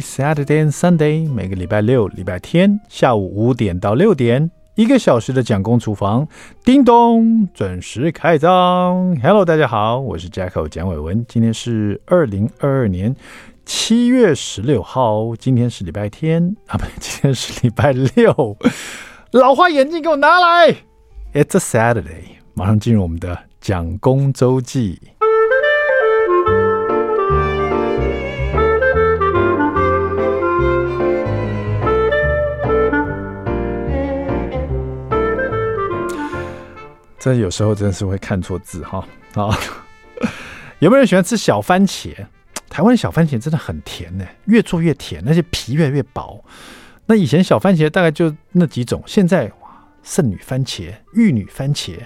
Saturday and Sunday，每个礼拜六、礼拜天下午五点到六点，一个小时的蒋公厨房，叮咚，准时开张。Hello，大家好，我是 Jacko 蒋伟文，今天是二零二二年七月十六号，今天是礼拜天啊，不，今天是礼拜六。老花眼镜给我拿来，It's a Saturday，马上进入我们的蒋公周记。这有时候真的是会看错字哈啊！有没有人喜欢吃小番茄？台湾小番茄真的很甜呢，越做越甜，而且皮越来越薄。那以前小番茄大概就那几种，现在哇，圣女番茄、玉女番茄、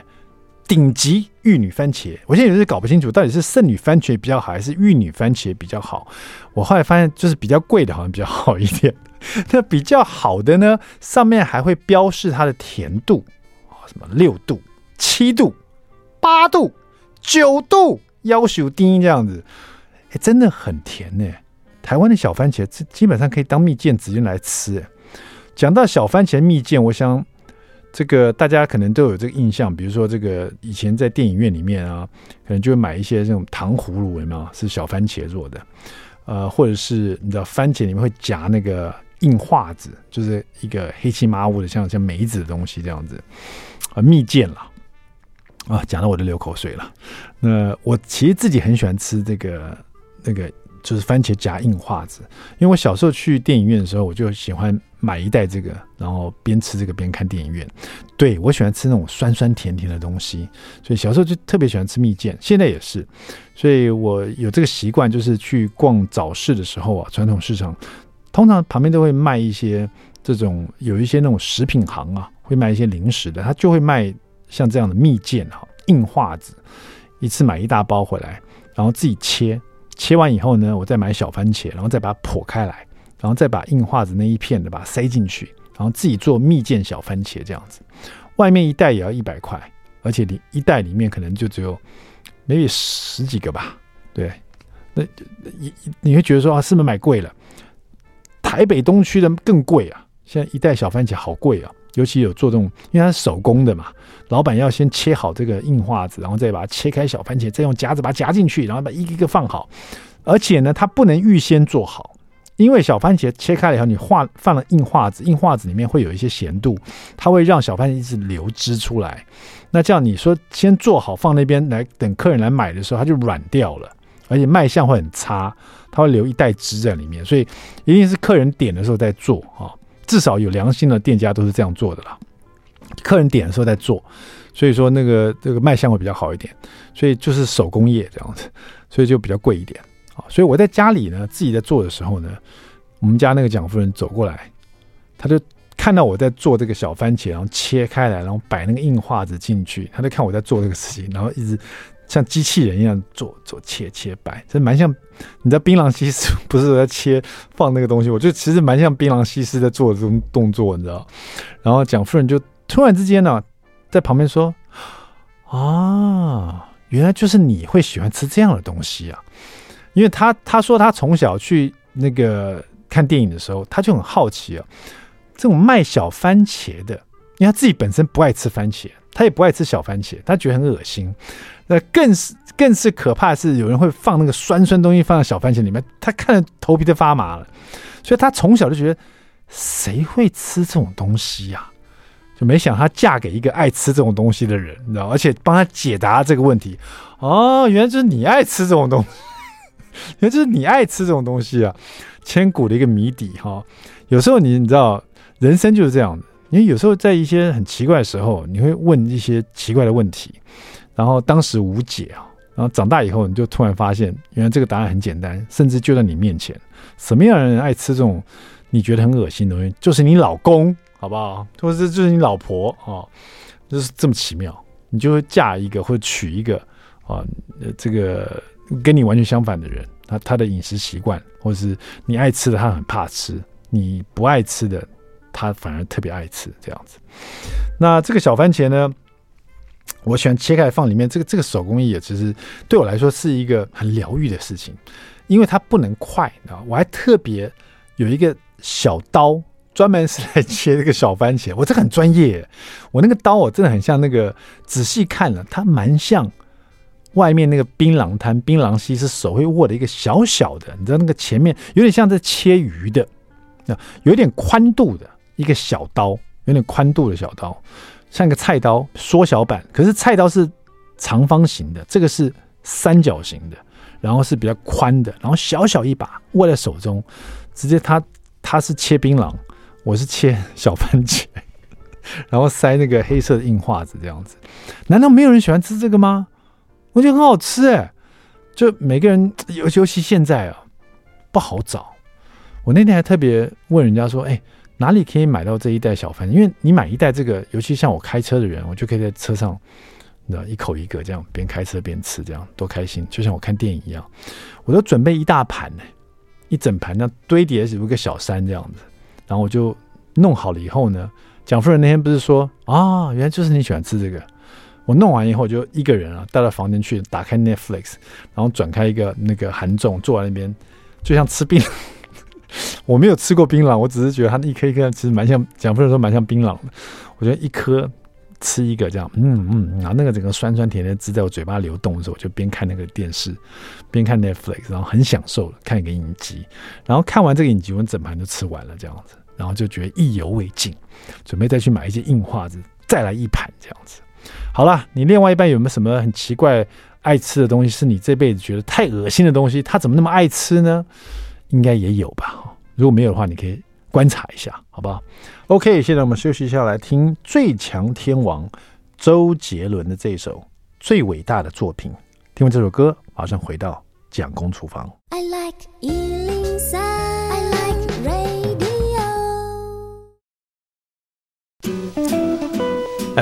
顶级玉女番茄，我现在有点搞不清楚到底是圣女番茄比较好，还是玉女番茄比较好。我后来发现，就是比较贵的好像比较好一点。那比较好的呢，上面还会标示它的甜度，什么六度。七度、八度、九度，要求低这样子，哎，真的很甜呢。台湾的小番茄，这基本上可以当蜜饯直接来吃。讲到小番茄蜜饯，我想这个大家可能都有这个印象，比如说这个以前在电影院里面啊，可能就会买一些这种糖葫芦，有没有？是小番茄做的，呃，或者是你知道番茄里面会夹那个硬化子，就是一个黑漆麻乌的，像像梅子的东西这样子，啊，蜜饯了。啊，讲到我都流口水了。那我其实自己很喜欢吃这个那个，就是番茄夹硬化子。因为我小时候去电影院的时候，我就喜欢买一袋这个，然后边吃这个边看电影院。对，我喜欢吃那种酸酸甜甜的东西，所以小时候就特别喜欢吃蜜饯，现在也是。所以我有这个习惯，就是去逛早市的时候啊，传统市场通常旁边都会卖一些这种，有一些那种食品行啊，会卖一些零食的，他就会卖。像这样的蜜饯哈，硬化子，一次买一大包回来，然后自己切，切完以后呢，我再买小番茄，然后再把它剖开来，然后再把硬化子那一片的把它塞进去，然后自己做蜜饯小番茄这样子。外面一袋也要一百块，而且你一袋里面可能就只有 maybe 十几个吧。对，那你你会觉得说啊，是不是买贵了？台北东区的更贵啊，现在一袋小番茄好贵啊。尤其有做这种，因为它是手工的嘛，老板要先切好这个硬化子，然后再把它切开小番茄，再用夹子把它夹进去，然后把一个一个放好。而且呢，它不能预先做好，因为小番茄切开了以后，你化放了硬化子，硬化子里面会有一些咸度，它会让小番茄一直流汁出来。那这样你说先做好放那边来等客人来买的时候，它就软掉了，而且卖相会很差，它会留一袋汁在里面，所以一定是客人点的时候再做啊。至少有良心的店家都是这样做的啦，客人点的时候在做，所以说那个这个卖相会比较好一点，所以就是手工业这样子，所以就比较贵一点啊。所以我在家里呢，自己在做的时候呢，我们家那个蒋夫人走过来，他就看到我在做这个小番茄，然后切开来，然后摆那个硬化子进去，他就看我在做这个事情，然后一直。像机器人一样做做切切摆，这蛮像。你知道槟榔西施不是在切放那个东西？我觉得其实蛮像槟榔西施在做这种动作，你知道？然后蒋夫人就突然之间呢，在旁边说：“啊，原来就是你会喜欢吃这样的东西啊！”因为他他说他从小去那个看电影的时候，他就很好奇啊，这种卖小番茄的，因为他自己本身不爱吃番茄，他也不爱吃小番茄，他觉得很恶心。那更是更是可怕的是，有人会放那个酸酸东西放在小番茄里面，他看着头皮都发麻了。所以他从小就觉得，谁会吃这种东西呀？就没想他嫁给一个爱吃这种东西的人，你知道？而且帮他解答这个问题。哦，原来就是你爱吃这种东西，原来就是你爱吃这种东西啊！千古的一个谜底哈。有时候你你知道，人生就是这样的，因为有时候在一些很奇怪的时候，你会问一些奇怪的问题。然后当时无解啊，然后长大以后你就突然发现，原来这个答案很简单，甚至就在你面前。什么样的人爱吃这种你觉得很恶心的东西？就是你老公，好不好？或者是就是你老婆啊，就是这么奇妙。你就会嫁一个或者娶一个啊，这个跟你完全相反的人，他他的饮食习惯，或者是你爱吃的他很怕吃，你不爱吃的他反而特别爱吃，这样子。那这个小番茄呢？我喜欢切开放里面，这个这个手工艺也其实对我来说是一个很疗愈的事情，因为它不能快，你知道，我还特别有一个小刀，专门是来切这个小番茄。我这个很专业，我那个刀我真的很像那个，仔细看了，它蛮像外面那个槟榔摊、槟榔西施手会握的一个小小的，你知道那个前面有点像在切鱼的，那有点宽度的一个小刀，有点宽度的小刀，像一个菜刀缩小版，可是菜刀是长方形的，这个是三角形的。然后是比较宽的，然后小小一把握在手中，直接他他是切槟榔，我是切小番茄，然后塞那个黑色的硬画子这样子。难道没有人喜欢吃这个吗？我觉得很好吃哎，就每个人尤尤其现在啊不好找。我那天还特别问人家说，哎，哪里可以买到这一袋小番茄？因为你买一袋这个，尤其像我开车的人，我就可以在车上。那一口一个这样，边开车边吃，这样多开心！就像我看电影一样，我都准备一大盘呢，一整盘那堆叠有一个小山这样子，然后我就弄好了以后呢，蒋夫人那天不是说啊，原来就是你喜欢吃这个。我弄完以后就一个人啊，带到房间去，打开 Netflix，然后转开一个那个韩综，坐在那边，就像吃槟榔。我没有吃过槟榔，我只是觉得它一颗一颗其实蛮像，蒋夫人说蛮像槟榔的。我觉得一颗。吃一个这样，嗯嗯，然后那个整个酸酸甜甜汁在我嘴巴流动的时候，我就边看那个电视，边看 Netflix，然后很享受看一个影集。然后看完这个影集，我整盘就吃完了这样子，然后就觉得意犹未尽，准备再去买一些硬画子，再来一盘这样子。好了，你另外一半有没有什么很奇怪爱吃的东西，是你这辈子觉得太恶心的东西？他怎么那么爱吃呢？应该也有吧。如果没有的话，你可以观察一下，好不好？OK，现在我们休息一下，来听最强天王周杰伦的这一首最伟大的作品。听完这首歌，马上回到蒋公厨房。I like 103, I like radio.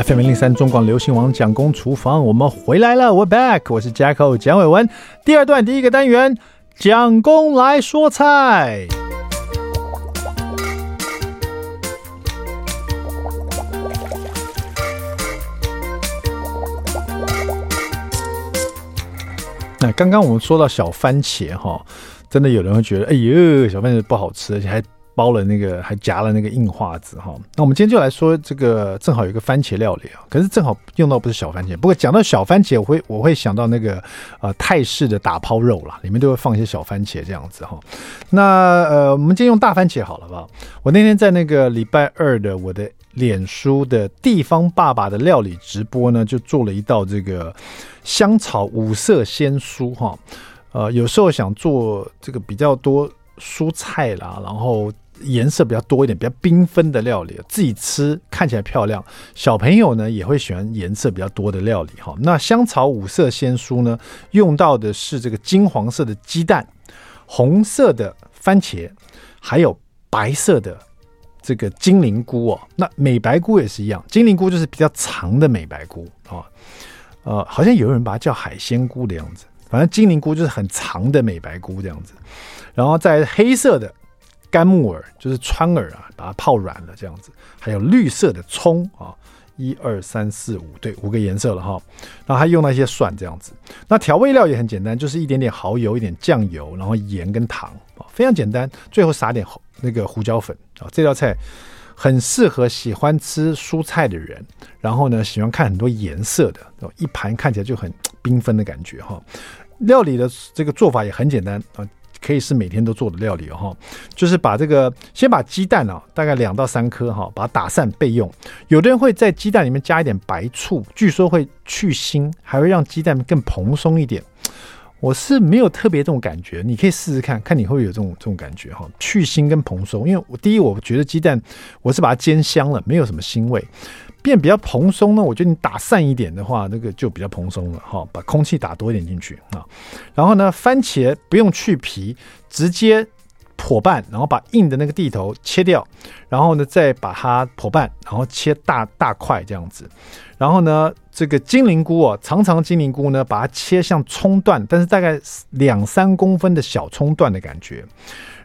FM 零零三中广流行王蒋公厨房，我们回来了，We're back，我是 Jacko 蒋伟文。第二段第一个单元，蒋公来说菜。刚刚我们说到小番茄哈，真的有人会觉得，哎呦，小番茄不好吃，而且还包了那个，还夹了那个硬化子哈。那我们今天就来说这个，正好有一个番茄料理啊，可是正好用到不是小番茄。不过讲到小番茄，我会我会想到那个呃泰式的打抛肉啦，里面都会放一些小番茄这样子哈。那呃，我们今天用大番茄好了吧？我那天在那个礼拜二的我的脸书的地方爸爸的料理直播呢，就做了一道这个。香草五色鲜蔬哈，呃，有时候想做这个比较多蔬菜啦，然后颜色比较多一点、比较缤纷的料理，自己吃看起来漂亮，小朋友呢也会喜欢颜色比较多的料理哈。那香草五色鲜蔬呢，用到的是这个金黄色的鸡蛋、红色的番茄，还有白色的这个金灵菇哦。那美白菇也是一样，金灵菇就是比较长的美白菇啊。呃，好像有人把它叫海鲜菇的样子，反正金灵菇就是很长的美白菇这样子，然后在黑色的干木耳，就是川耳啊，把它泡软了这样子，还有绿色的葱啊，一二三四五，对，五个颜色了哈。然后还用那些蒜这样子，那调味料也很简单，就是一点点蚝油，一点酱油，然后盐跟糖啊，非常简单。最后撒点那个胡椒粉啊，这道菜。很适合喜欢吃蔬菜的人，然后呢，喜欢看很多颜色的，一盘看起来就很缤纷的感觉哈。料理的这个做法也很简单啊，可以是每天都做的料理哈。就是把这个先把鸡蛋啊，大概两到三颗哈，把它打散备用。有的人会在鸡蛋里面加一点白醋，据说会去腥，还会让鸡蛋更蓬松一点。我是没有特别这种感觉，你可以试试看看你会不会有这种这种感觉哈，去腥跟蓬松。因为我第一，我觉得鸡蛋我是把它煎香了，没有什么腥味，变比较蓬松呢。我觉得你打散一点的话，那个就比较蓬松了哈，把空气打多一点进去啊。然后呢，番茄不用去皮，直接破瓣，然后把硬的那个蒂头切掉，然后呢再把它破瓣，然后切大大块这样子。然后呢，这个金灵菇哦，长长金灵菇呢，把它切像葱段，但是大概两三公分的小葱段的感觉。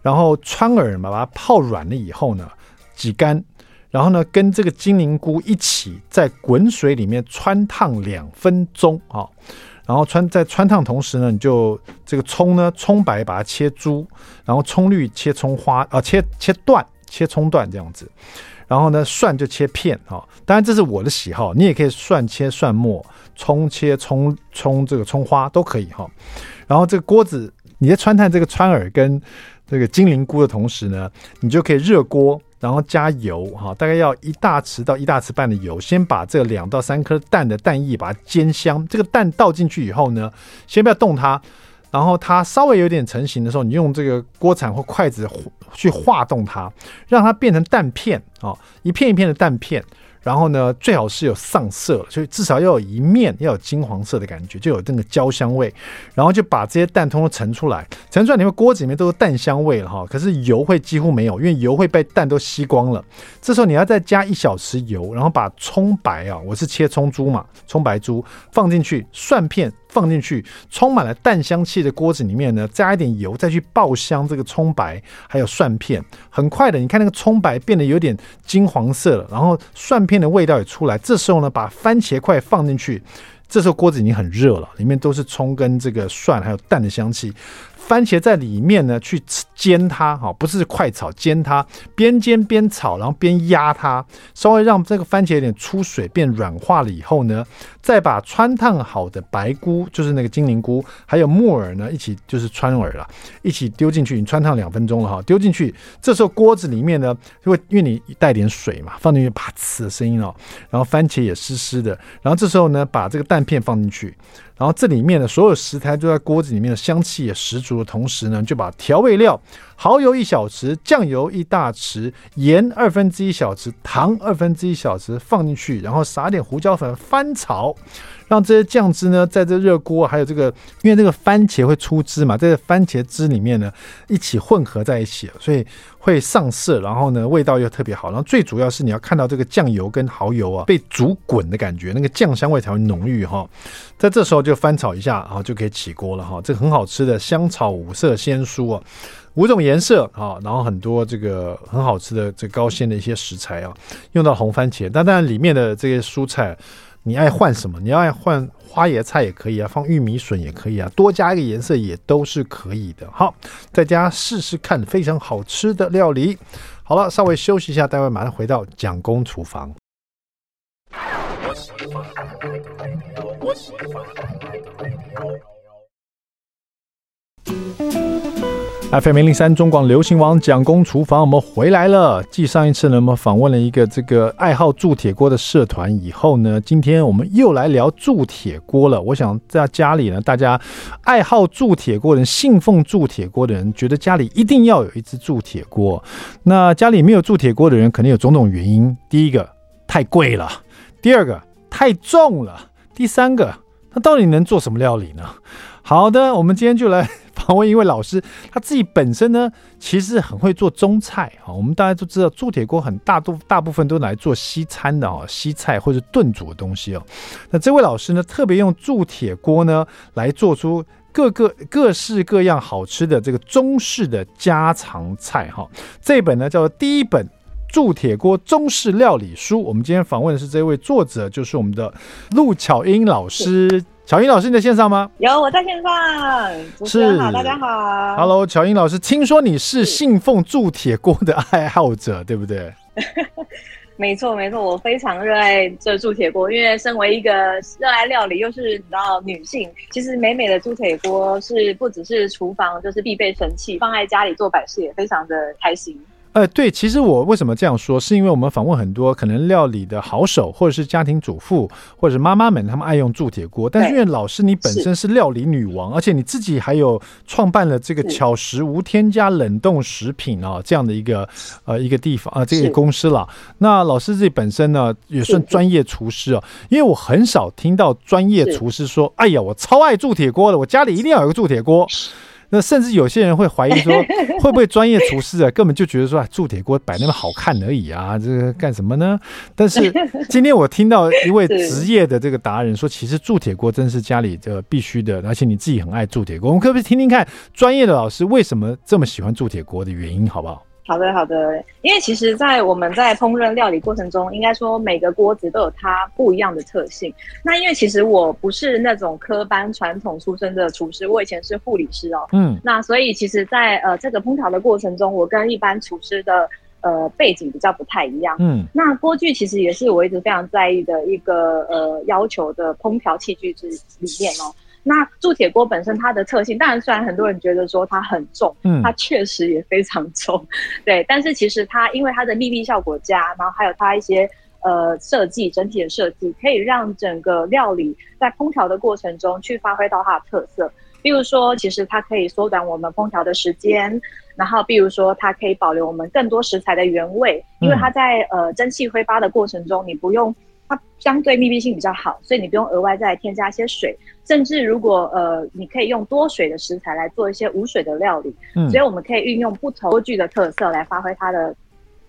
然后川耳嘛，把它泡软了以后呢，挤干，然后呢，跟这个金灵菇一起在滚水里面汆烫两分钟啊。然后汆在汆烫同时呢，你就这个葱呢，葱白把它切珠，然后葱绿切葱花啊，切切段，切葱段这样子。然后呢，蒜就切片哈，当然这是我的喜好，你也可以蒜切蒜末，葱切葱葱这个葱花都可以哈。然后这个锅子，你在穿烫这个川耳跟这个金灵菇的同时呢，你就可以热锅，然后加油哈，大概要一大匙到一大匙半的油，先把这两到三颗蛋的蛋液把它煎香。这个蛋倒进去以后呢，先不要动它。然后它稍微有点成型的时候，你用这个锅铲或筷子去划动它，让它变成蛋片啊，一片一片的蛋片。然后呢，最好是有上色，所以至少要有一面要有金黄色的感觉，就有那个焦香味。然后就把这些蛋通通盛出来，盛出来，你们锅子里面都是蛋香味了哈。可是油会几乎没有，因为油会被蛋都吸光了。这时候你要再加一小匙油，然后把葱白啊，我是切葱珠嘛，葱白珠放进去，蒜片。放进去，充满了淡香气的锅子里面呢，加一点油，再去爆香这个葱白，还有蒜片。很快的，你看那个葱白变得有点金黄色了，然后蒜片的味道也出来。这时候呢，把番茄块放进去，这时候锅子已经很热了，里面都是葱跟这个蒜还有蛋的香气。番茄在里面呢，去煎它，哈，不是快炒，煎它，边煎边炒，然后边压它，稍微让这个番茄有点出水，变软化了以后呢，再把汆烫好的白菇，就是那个金灵菇，还有木耳呢，一起就是穿耳了，一起丢进去，你汆烫两分钟了哈，丢进去，这时候锅子里面呢，就会因为你带点水嘛，放进去啪呲的声音哦，然后番茄也湿湿的，然后这时候呢，把这个蛋片放进去。然后这里面的所有食材都在锅子里面的香气也十足同时呢，就把调味料蚝油一小匙、酱油一大匙、盐二分之一小匙、糖二分之一小匙放进去，然后撒点胡椒粉翻炒。让这些酱汁呢，在这热锅，还有这个，因为这个番茄会出汁嘛，在这番茄汁里面呢，一起混合在一起，所以会上色，然后呢，味道又特别好。然后最主要是你要看到这个酱油跟蚝油啊被煮滚的感觉，那个酱香味才会浓郁哈。在这时候就翻炒一下，然后就可以起锅了哈。这个很好吃的香炒五色鲜蔬啊，五种颜色啊，然后很多这个很好吃的这高鲜的一些食材啊，用到红番茄，但当然里面的这些蔬菜。你爱换什么？你要爱换花椰菜也可以啊，放玉米笋也可以啊，多加一个颜色也都是可以的。好，在家试试看，非常好吃的料理。好了，稍微休息一下，待会马上回到蒋公厨房。FM 零零三中广流行王蒋公厨房，我们回来了。继上一次呢，我们访问了一个这个爱好铸铁锅的社团以后呢，今天我们又来聊铸铁锅了。我想在家里呢，大家爱好铸铁锅的人、信奉铸铁锅的人，觉得家里一定要有一只铸铁锅。那家里没有铸铁锅的人，肯定有种种原因。第一个，太贵了；第二个，太重了；第三个，那到底能做什么料理呢？好的，我们今天就来。访问一位老师，他自己本身呢，其实很会做中菜啊。我们大家都知道，铸铁锅很大多大部分都来做西餐的啊，西菜或者炖煮的东西哦。那这位老师呢，特别用铸铁锅呢，来做出各个各式各样好吃的这个中式的家常菜哈。这本呢叫做《第一本铸铁锅中式料理书》。我们今天访问的是这位作者，就是我们的陆巧英老师。巧英老师，你在线上吗？有，我在线上。主持人好，大家好。Hello，巧英老师，听说你是信奉铸铁锅的爱好者，对不对？没错，没错，我非常热爱这铸铁锅，因为身为一个热爱料理又是你知道女性，其实美美的铸铁锅是不只是厨房就是必备神器，放在家里做摆设也非常的开心。呃，对，其实我为什么这样说，是因为我们访问很多可能料理的好手，或者是家庭主妇，或者是妈妈们，他们爱用铸铁锅。但是因为老师你本身是料理女王，而且你自己还有创办了这个巧食无添加冷冻食品啊这样的一个呃一个地方啊这个公司了。那老师自己本身呢也算专业厨师啊，因为我很少听到专业厨师说，哎呀，我超爱铸铁锅的，我家里一定要有个铸铁锅。那甚至有些人会怀疑说，会不会专业厨师啊，根本就觉得说啊，铸铁锅摆那么好看而已啊，这个干什么呢？但是 今天我听到一位职业的这个达人说，其实铸铁锅真是家里这必须的，而且你自己很爱铸铁锅。我们可不可以听听看专业的老师为什么这么喜欢铸铁锅的原因，好不好？好的，好的。因为其实，在我们在烹饪料理过程中，应该说每个锅子都有它不一样的特性。那因为其实我不是那种科班传统出身的厨师，我以前是护理师哦。嗯。那所以其实在，在呃这个烹调的过程中，我跟一般厨师的呃背景比较不太一样。嗯。那锅具其实也是我一直非常在意的一个呃要求的烹调器具之里面哦。那铸铁锅本身它的特性，当然虽然很多人觉得说它很重，嗯，它确实也非常重，对。但是其实它因为它的密闭效果佳，然后还有它一些呃设计整体的设计，可以让整个料理在烹调的过程中去发挥到它的特色。比如说，其实它可以缩短我们烹调的时间，然后比如说它可以保留我们更多食材的原味，因为它在呃蒸汽挥发的过程中，你不用。它相对密闭性比较好，所以你不用额外再添加一些水，甚至如果呃，你可以用多水的食材来做一些无水的料理。嗯，所以我们可以运用不同锅具的特色来发挥它的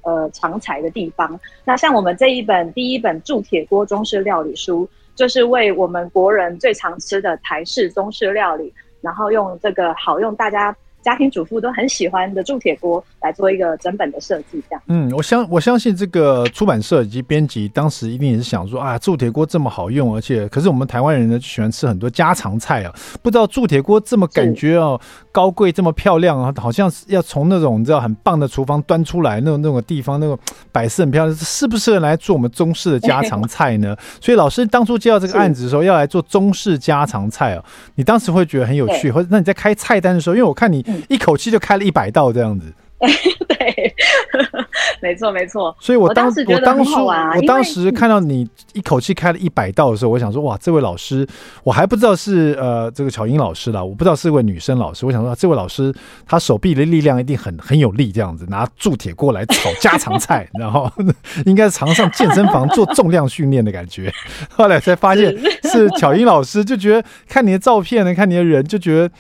呃长才的地方。那像我们这一本第一本铸铁锅中式料理书，就是为我们国人最常吃的台式中式料理，然后用这个好用大家。家庭主妇都很喜欢的铸铁锅来做一个整本的设计，这样。嗯，我相我相信这个出版社以及编辑当时一定也是想说啊，铸铁锅这么好用，而且可是我们台湾人呢就喜欢吃很多家常菜啊，不知道铸铁锅这么感觉哦高贵这么漂亮啊，好像是要从那种你知道很棒的厨房端出来那种那种地方那种摆设很漂亮，适不适合来做我们中式的家常菜呢？所以老师当初接到这个案子的时候，要来做中式家常菜啊，你当时会觉得很有趣，或者那你在开菜单的时候，因为我看你。一口气就开了一百道这样子，对，没错没错。所以我当时我当初我当时看到你一口气开了一百道的时候，我想说哇，这位老师我还不知道是呃这个巧英老师啦，我不知道是位女生老师。我想说这位老师她手臂的力量一定很很有力，这样子拿铸铁锅来炒家常菜，然后应该是常上健身房做重量训练的感觉。后来才发现是 巧英老师，就觉得看你的照片呢，看你的人就觉得。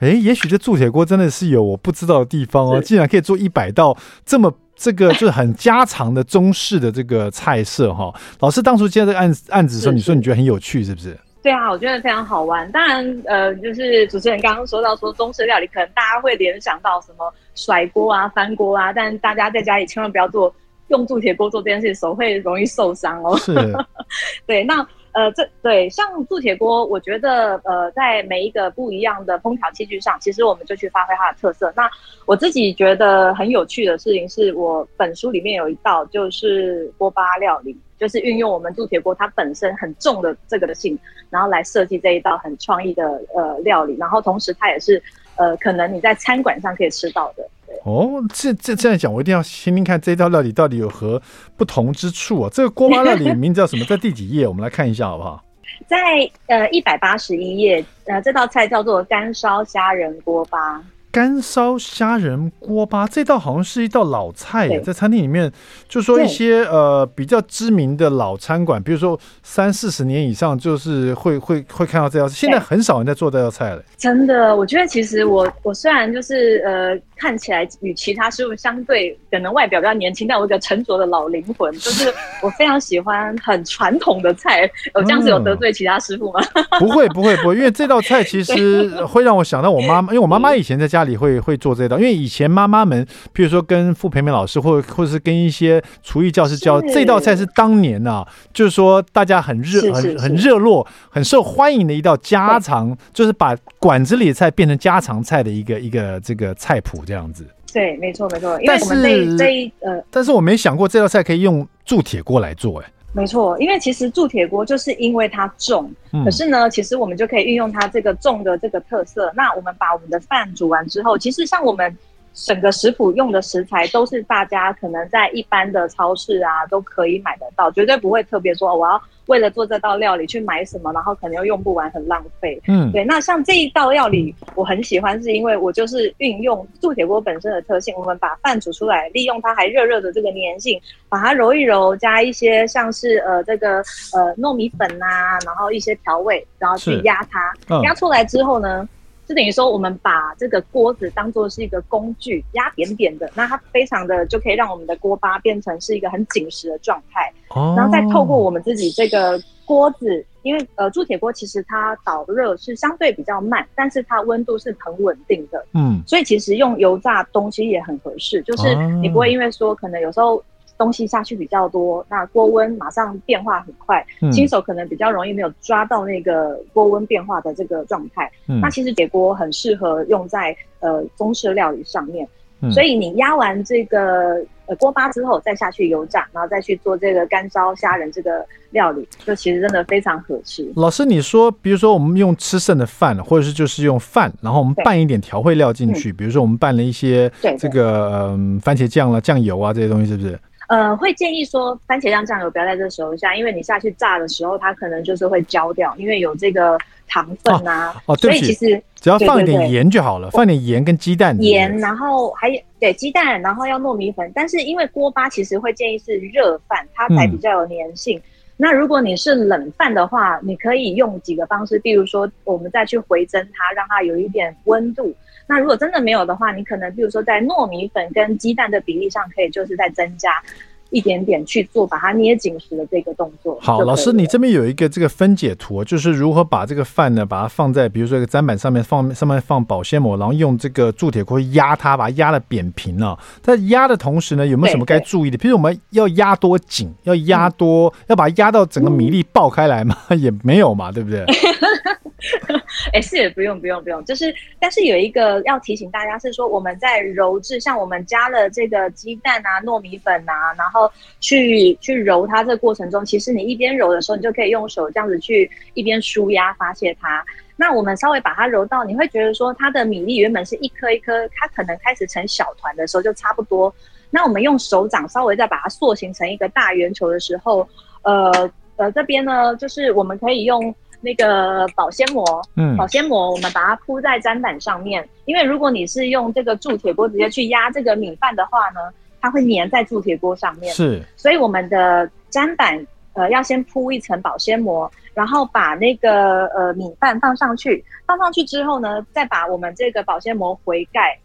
哎，也许这铸铁锅真的是有我不知道的地方哦，竟然可以做一百道这么这个就是很家常的中式的这个菜色哈。老师当初接这个案案子的时候，你说你觉得很有趣是不是？对啊，我觉得非常好玩。当然，呃，就是主持人刚刚说到说中式料理，可能大家会联想到什么甩锅啊、翻锅啊，但大家在家里千万不要做用铸铁锅做这件事，手会容易受伤哦。是，对，那。呃，这对像铸铁锅，我觉得呃，在每一个不一样的烹调器具上，其实我们就去发挥它的特色。那我自己觉得很有趣的事情是，我本书里面有一道就是锅巴料理，就是运用我们铸铁锅它本身很重的这个的性，然后来设计这一道很创意的呃料理，然后同时它也是呃，可能你在餐馆上可以吃到的。哦，这这这样讲，我一定要听听看这道料理到底有何不同之处啊！这个锅巴料理名字叫什么？在第几页？我们来看一下好不好？在呃一百八十一页，呃这道菜叫做干烧虾仁锅巴。干烧虾仁锅巴这道好像是一道老菜耶，在餐厅里面，就说一些呃比较知名的老餐馆，比如说三四十年以上，就是会会会看到这道菜。现在很少人在做这道菜了。真的，我觉得其实我我虽然就是呃看起来与其他师傅相对，可能外表比较年轻，但我有一个沉着的老灵魂，就是我非常喜欢很传统的菜。我这样子有得罪其他师傅吗？嗯、不会不会不会，因为这道菜其实会让我想到我妈妈，因为我妈妈以前在家。家里会会做这道，因为以前妈妈们，比如说跟傅培梅老师，或或者是跟一些厨艺教师教这道菜，是当年啊，就是说大家很热、很很热络、很受欢迎的一道家常，就是把馆子里的菜变成家常菜的一个一个这个菜谱这样子。对，没错没错。因为我们这一这一呃，但是我没想过这道菜可以用铸铁锅来做，哎。没错，因为其实铸铁锅就是因为它重，嗯，可是呢，其实我们就可以运用它这个重的这个特色。那我们把我们的饭煮完之后，其实像我们。整个食谱用的食材都是大家可能在一般的超市啊都可以买得到，绝对不会特别说我要为了做这道料理去买什么，然后可能又用不完，很浪费。嗯，对。那像这一道料理，我很喜欢，是因为我就是运用铸铁锅本身的特性，我们把饭煮出来，利用它还热热的这个粘性，把它揉一揉，加一些像是呃这个呃糯米粉呐、啊，然后一些调味，然后去压它，压、嗯、出来之后呢。就等于说，我们把这个锅子当做是一个工具，压扁扁的，那它非常的就可以让我们的锅巴变成是一个很紧实的状态。哦，然后再透过我们自己这个锅子因为呃铸铁锅其实它导热是相对比较慢，但是它温度是很稳定的，嗯，所以其实用油炸东西也很合适，就是你不会因为说可能有时候。东西下去比较多，那锅温马上变化很快，嗯、新手可能比较容易没有抓到那个锅温变化的这个状态。嗯、那其实铁锅很适合用在呃中式料理上面，嗯、所以你压完这个呃锅巴之后，再下去油炸，然后再去做这个干烧虾仁这个料理，就其实真的非常合适。老师，你说，比如说我们用吃剩的饭，或者是就是用饭，然后我们拌一点调味料进去，嗯、比如说我们拌了一些这个嗯、呃、番茄酱啦、酱油啊这些东西，是不是？呃，会建议说番茄酱酱油不要在这时候下，因为你下去炸的时候，它可能就是会焦掉，因为有这个糖分啊。哦，对不起，所以其实只要放一点盐就好了，放点盐跟鸡蛋。盐，然后还有对鸡蛋，然后要糯米粉。但是因为锅巴其实会建议是热饭，它才比较有粘性。嗯、那如果你是冷饭的话，你可以用几个方式，比如说我们再去回蒸它，让它有一点温度。那如果真的没有的话，你可能比如说在糯米粉跟鸡蛋的比例上，可以就是再增加一点点去做，把它捏紧实的这个动作。好，老师，你这边有一个这个分解图，就是如何把这个饭呢，把它放在比如说一个砧板上面，放上面放保鲜膜，然后用这个铸铁锅压它，把它压的扁平了。在压的同时呢，有没有什么该注意的？比如我们要压多紧，要压多，嗯、要把它压到整个米粒爆开来吗？嗯、也没有嘛，对不对？哎，是也不用不用不用，就是，但是有一个要提醒大家是说，我们在揉制，像我们加了这个鸡蛋啊、糯米粉啊，然后去去揉它这个过程中，其实你一边揉的时候，你就可以用手这样子去一边舒压发泄它。那我们稍微把它揉到，你会觉得说它的米粒原本是一颗一颗，它可能开始成小团的时候就差不多。那我们用手掌稍微再把它塑形成一个大圆球的时候，呃呃，这边呢，就是我们可以用。那个保鲜膜，嗯，保鲜膜，我们把它铺在砧板上面，因为如果你是用这个铸铁锅直接去压这个米饭的话呢，它会粘在铸铁锅上面。是，所以我们的砧板呃要先铺一层保鲜膜，然后把那个呃米饭放上去，放上去之后呢，再把我们这个保鲜膜回盖。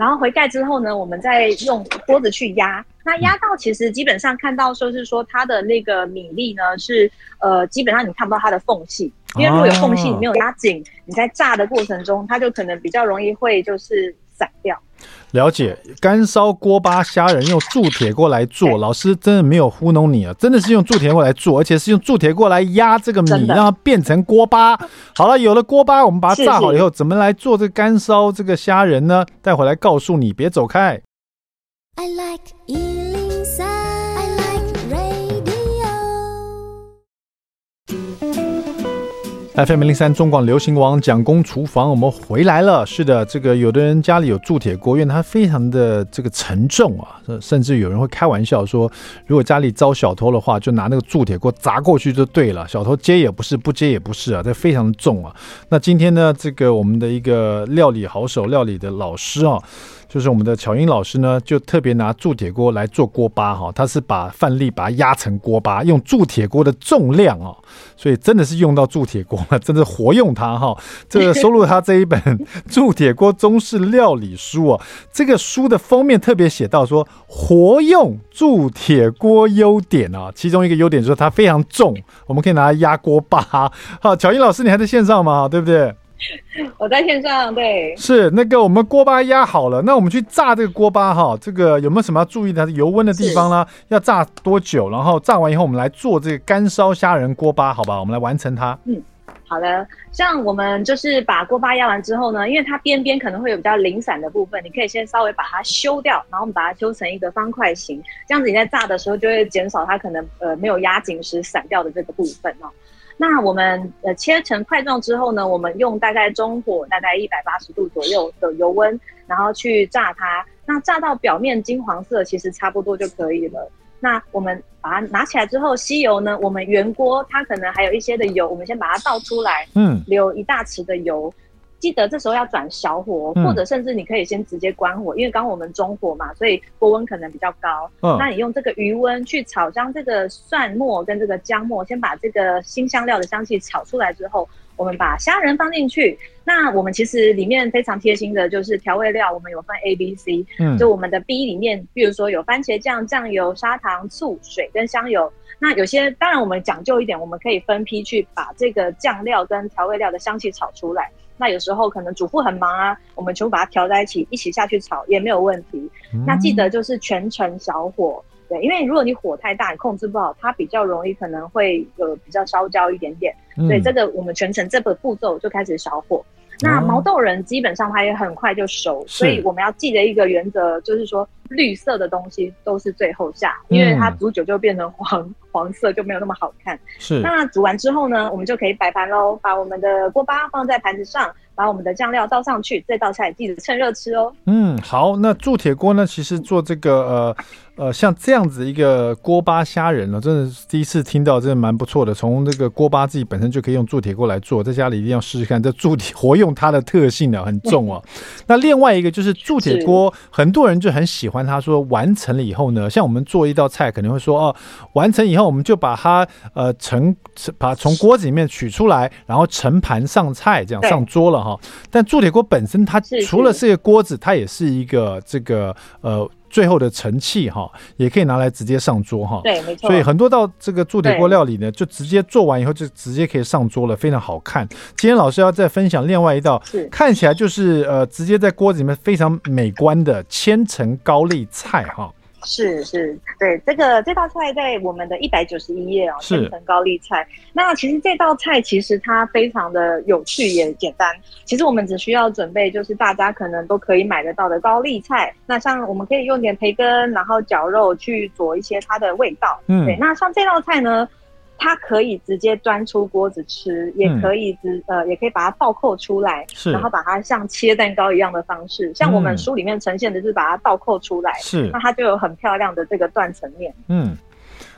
然后回盖之后呢，我们再用锅子去压。那压到其实基本上看到说是说它的那个米粒呢是呃基本上你看不到它的缝隙，因为如果有缝隙你没有压紧，你在炸的过程中它就可能比较容易会就是散掉。了解，干烧锅巴虾仁用铸铁锅来做，老师真的没有糊弄你啊，真的是用铸铁锅来做，而且是用铸铁锅来压这个米，让它变成锅巴。好了，有了锅巴，我们把它炸好以后，怎么来做这个干烧这个虾仁呢？待会来告诉你，别走开。I like FM 零三中广流行网蒋公厨房，我们回来了。是的，这个有的人家里有铸铁锅，因为它非常的这个沉重啊，甚至有人会开玩笑说，如果家里遭小偷的话，就拿那个铸铁锅砸过去就对了。小偷接也不是，不接也不是啊，这非常重啊。那今天呢，这个我们的一个料理好手，料理的老师啊。就是我们的巧英老师呢，就特别拿铸铁锅来做锅巴哈，他是把饭粒把它压成锅巴，用铸铁锅的重量哦，所以真的是用到铸铁锅了，真的活用它哈。这个收录他这一本《铸铁锅中式料理书》哦，这个书的封面特别写到说，活用铸铁锅优点啊，其中一个优点就是它非常重，我们可以拿来压锅巴。好，巧英老师，你还在线上吗？对不对？我在线上，对，是那个我们锅巴压好了，那我们去炸这个锅巴哈，这个有没有什么要注意的油温的地方呢？要炸多久？然后炸完以后，我们来做这个干烧虾仁锅巴，好吧？我们来完成它。嗯，好的。像我们就是把锅巴压完之后呢，因为它边边可能会有比较零散的部分，你可以先稍微把它修掉，然后我们把它修成一个方块形，这样子你在炸的时候就会减少它可能呃没有压紧时散掉的这个部分哦。那我们呃切成块状之后呢，我们用大概中火，大概一百八十度左右的油温，然后去炸它。那炸到表面金黄色，其实差不多就可以了。那我们把它拿起来之后，吸油呢，我们原锅它可能还有一些的油，我们先把它倒出来，嗯，留一大匙的油。记得这时候要转小火，或者甚至你可以先直接关火，嗯、因为刚刚我们中火嘛，所以锅温可能比较高。嗯，那你用这个余温去炒，香这个蒜末跟这个姜末，先把这个新香料的香气炒出来之后，我们把虾仁放进去。那我们其实里面非常贴心的就是调味料，我们有分 A、B、C。嗯，就我们的 B 里面，比如说有番茄酱、酱油、砂糖、醋、水跟香油。那有些当然我们讲究一点，我们可以分批去把这个酱料跟调味料的香气炒出来。那有时候可能主妇很忙啊，我们全部把它调在一起，一起下去炒也没有问题。嗯、那记得就是全程小火，对，因为如果你火太大，你控制不好，它比较容易可能会有比较烧焦一点点。嗯、所以这个我们全程这个步骤就开始小火。那毛豆仁基本上它也很快就熟，所以我们要记得一个原则，就是说绿色的东西都是最后下，因为它煮久就变成黄黄色，就没有那么好看。是。那煮完之后呢，我们就可以摆盘喽，把我们的锅巴放在盘子上。把我们的酱料倒上去，这道菜记得趁热吃哦。嗯，好，那铸铁锅呢？其实做这个呃呃，像这样子一个锅巴虾仁呢，真的是第一次听到，真的蛮不错的。从这个锅巴自己本身就可以用铸铁锅来做，在家里一定要试试看。这铸铁活用它的特性呢，很重哦。那另外一个就是铸铁锅，很多人就很喜欢。它说完成了以后呢，像我们做一道菜，可能会说哦，完成以后我们就把它呃盛把从锅子里面取出来，然后盛盘上菜，这样上桌了哈。但铸铁锅本身，它除了是一个锅子，它也是一个这个呃最后的盛器哈，也可以拿来直接上桌哈。对，没错。所以很多道这个铸铁锅料理呢，就直接做完以后就直接可以上桌了，非常好看。今天老师要再分享另外一道，看起来就是呃直接在锅子里面非常美观的千层高丽菜哈。是是，对，这个这道菜在我们的一百九十一页哦，千层高丽菜。那其实这道菜其实它非常的有趣也简单。其实我们只需要准备就是大家可能都可以买得到的高丽菜。那像我们可以用点培根，然后绞肉去做一些它的味道。嗯，对。那像这道菜呢，它可以直接端出锅子吃，也可以直、嗯、呃，也可以把它倒扣出来，是，然后把它像切蛋糕一样的方式，像我们书里面呈现的是把它倒扣出来，是，那它就有很漂亮的这个断层面。嗯，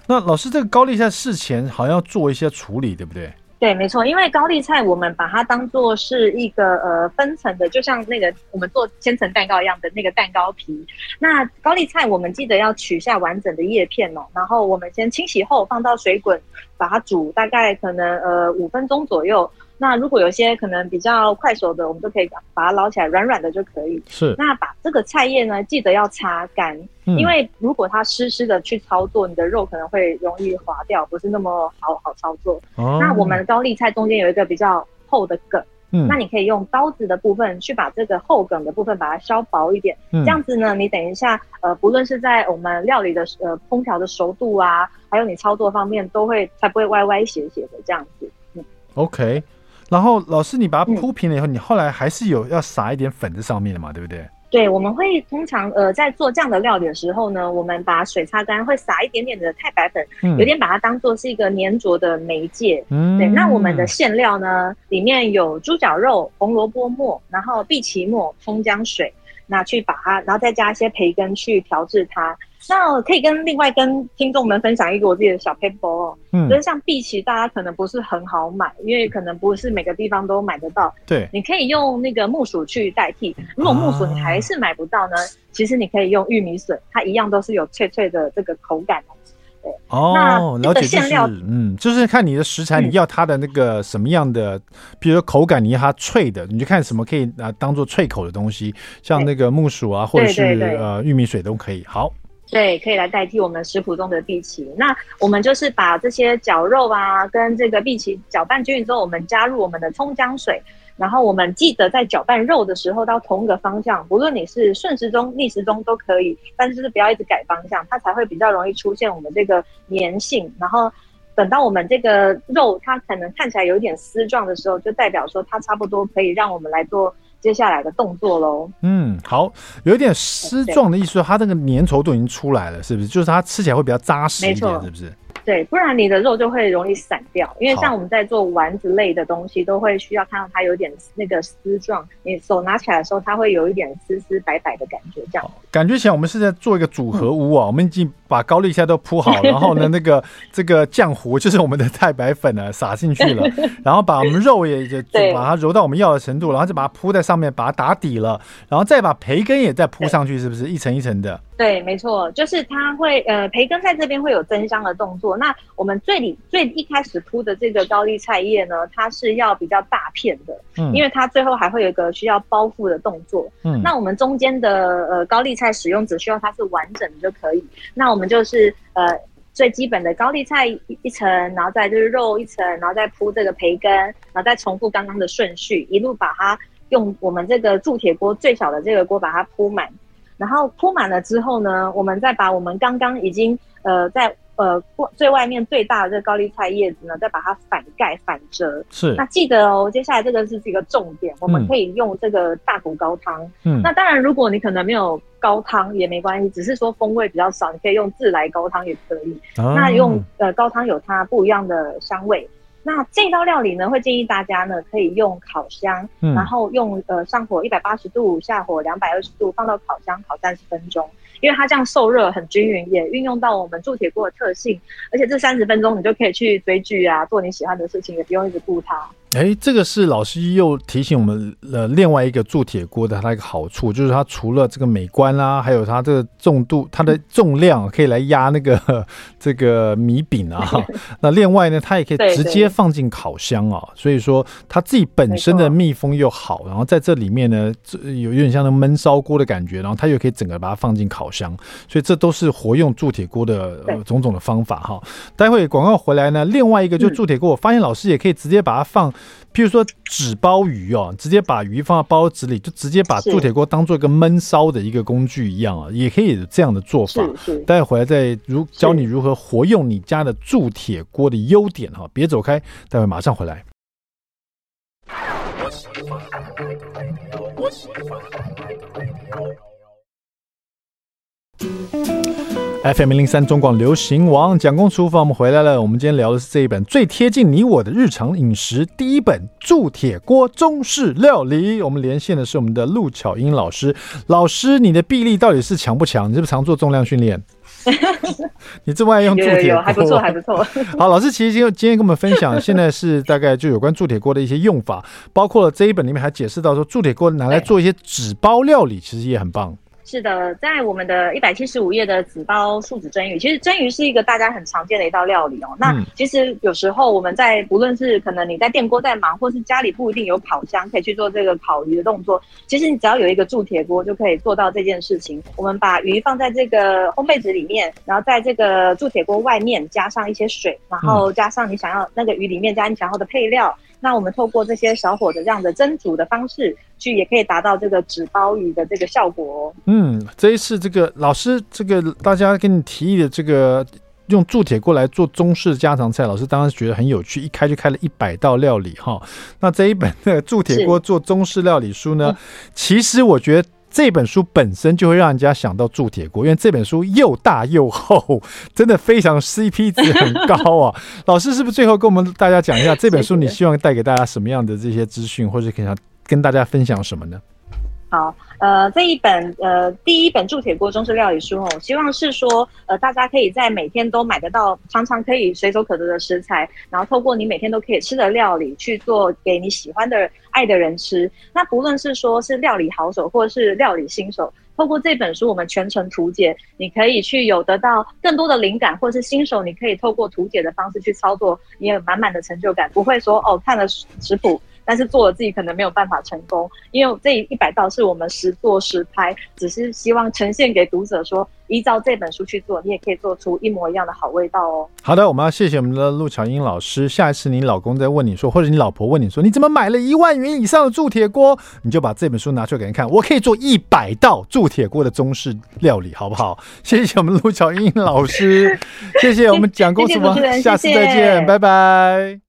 那老师这个高丽菜事前好像要做一些处理，对不对？对，没错，因为高丽菜我们把它当做是一个呃分层的，就像那个我们做千层蛋糕一样的那个蛋糕皮。那高丽菜我们记得要取下完整的叶片哦，然后我们先清洗后放到水滚，把它煮大概可能呃五分钟左右。那如果有些可能比较快手的，我们就可以把它捞起来，软软的就可以。是。那把这个菜叶呢，记得要擦干，嗯、因为如果它湿湿的去操作，你的肉可能会容易滑掉，不是那么好好操作。哦。那我们高丽菜中间有一个比较厚的梗，嗯，那你可以用刀子的部分去把这个厚梗的部分把它削薄一点，嗯、这样子呢，你等一下，呃，不论是在我们料理的呃烹调的熟度啊，还有你操作方面，都会才不会歪歪斜斜的这样子。嗯，OK。然后老师，你把它铺平了以后，嗯、你后来还是有要撒一点粉在上面的嘛，对不对？对，我们会通常呃在做这样的料理的时候呢，我们把水擦干，会撒一点点的太白粉，嗯、有点把它当做是一个粘着的媒介。嗯，对。那我们的馅料呢，里面有猪脚肉、红萝卜末，然后碧琪末、葱姜水，那去把它，然后再加一些培根去调制它。那可以跟另外跟听众们分享一个我自己的小 paper 哦，嗯，就是像碧琪，大家可能不是很好买，因为可能不是每个地方都买得到。对，你可以用那个木薯去代替。如果木薯你还是买不到呢，啊、其实你可以用玉米笋，它一样都是有脆脆的这个口感。对，哦，那了解馅料，嗯，就是看你的食材，你要它的那个什么样的，嗯、比如说口感，你要它脆的，你就看什么可以啊当做脆口的东西，像那个木薯啊，或者是呃玉米水都可以。好。对，可以来代替我们食谱中的荸荠。那我们就是把这些绞肉啊，跟这个荸荠搅拌均匀之后，我们加入我们的葱姜水。然后我们记得在搅拌肉的时候，到同一个方向，不论你是顺时钟、逆时钟都可以，但是就是不要一直改方向，它才会比较容易出现我们这个粘性。然后等到我们这个肉它可能看起来有点丝状的时候，就代表说它差不多可以让我们来做。接下来的动作喽，嗯，好，有一点丝状的意思，它那个粘稠度已经出来了，是不是？就是它吃起来会比较扎实一点，是不是？对，不然你的肉就会容易散掉。因为像我们在做丸子类的东西，都会需要看到它有点那个丝状，你手拿起来的时候，它会有一点丝丝白白的感觉，这样。感觉起来我们是在做一个组合屋啊，嗯、我们已经把高丽菜都铺好，然后呢，那个这个浆糊就是我们的太白粉呢撒进去了，然后把我们肉也就把它揉到我们要的程度，然后就把它铺在上面，把它打底了，然后再把培根也再铺上去，是不是一层一层的？对，没错，就是它会呃，培根在这边会有增香的动作。那我们最里最一开始铺的这个高丽菜叶呢，它是要比较大片的，嗯，因为它最后还会有一个需要包覆的动作，嗯，那我们中间的呃高丽菜使用只需要它是完整的就可以。那我们就是呃最基本的高丽菜一,一层，然后再就是肉一层，然后再铺这个培根，然后再重复刚刚的顺序，一路把它用我们这个铸铁锅最小的这个锅把它铺满。然后铺满了之后呢，我们再把我们刚刚已经呃在呃最外面最大的这个高丽菜叶子呢，再把它反盖反折。是。那记得哦，接下来这个是一个重点，我们可以用这个大骨高汤。嗯。那当然，如果你可能没有高汤也没关系，只是说风味比较少，你可以用自来高汤也可以。哦。那用呃高汤有它不一样的香味。那这道料理呢，会建议大家呢可以用烤箱，嗯、然后用呃上火一百八十度，下火两百二十度，放到烤箱烤三十分钟，因为它这样受热很均匀，也运用到我们铸铁锅的特性，而且这三十分钟你就可以去追剧啊，做你喜欢的事情，也不用一直顾它。哎，这个是老师又提醒我们了另外一个铸铁锅的它一个好处，就是它除了这个美观啦、啊，还有它这个重度，它的重量可以来压那个 这个米饼啊。那另外呢，它也可以直接放进烤箱啊，所以说它自己本身的密封又好，然后在这里面呢，有有点像那闷烧锅的感觉，然后它又可以整个把它放进烤箱，所以这都是活用铸铁锅的、呃、种种的方法哈。待会广告回来呢，另外一个就铸铁锅，我发现老师也可以直接把它放。譬如说纸包鱼哦，直接把鱼放到包子里，就直接把铸铁锅当做一个焖烧的一个工具一样啊，也可以有这样的做法。待会回来再如教你如何活用你家的铸铁锅的优点哈，别走开，待会马上回来。FM 零三中广流行王蒋公厨房，我们回来了。我们今天聊的是这一本最贴近你我的日常饮食第一本铸铁锅中式料理。我们连线的是我们的陆巧英老师。老师，你的臂力到底是强不强？你是不是常做重量训练？你这么爱用铸铁锅？还不错，还不错。好，老师，其实今今天跟我们分享，现在是大概就有关铸铁锅的一些用法，包括了这一本里面还解释到说，铸铁锅拿来做一些纸包料理，其实也很棒。是的，在我们的一百七十五页的纸包素子蒸鱼，其实蒸鱼是一个大家很常见的一道料理哦。那其实有时候我们在不论是可能你在电锅在忙，或是家里不一定有烤箱可以去做这个烤鱼的动作，其实你只要有一个铸铁锅就可以做到这件事情。我们把鱼放在这个烘焙纸里面，然后在这个铸铁锅外面加上一些水，然后加上你想要那个鱼里面加你想要的配料。那我们透过这些小火的这样的蒸煮的方式，去也可以达到这个纸包鱼的这个效果哦。嗯，这一次这个老师，这个大家给你提议的这个用铸铁锅来做中式家常菜，老师当时觉得很有趣，一开就开了一百道料理哈。那这一本的铸铁锅做中式料理书呢，其实我觉得。这本书本身就会让人家想到铸铁锅，因为这本书又大又厚，真的非常 CP 值很高啊！老师是不是最后跟我们大家讲一下这本书？你希望带给大家什么样的这些资讯，或者想跟大家分享什么呢？好，呃，这一本呃第一本铸铁锅中式料理书哦，我希望是说呃大家可以在每天都买得到，常常可以随手可得的食材，然后透过你每天都可以吃的料理去做给你喜欢的爱的人吃。那不论是说是料理好手或者是料理新手，透过这本书我们全程图解，你可以去有得到更多的灵感，或是新手你可以透过图解的方式去操作，你有满满的成就感，不会说哦看了食谱。但是做了自己可能没有办法成功，因为这一百道是我们实做实拍，只是希望呈现给读者说，依照这本书去做，你也可以做出一模一样的好味道哦。好的，我们要谢谢我们的陆巧英老师。下一次你老公再问你说，或者你老婆问你说，你怎么买了一万元以上的铸铁锅？你就把这本书拿出来给人看，我可以做一百道铸铁锅的中式料理，好不好？谢谢我们陆巧英老师，谢谢我们蒋公厨房，下次再见，拜拜。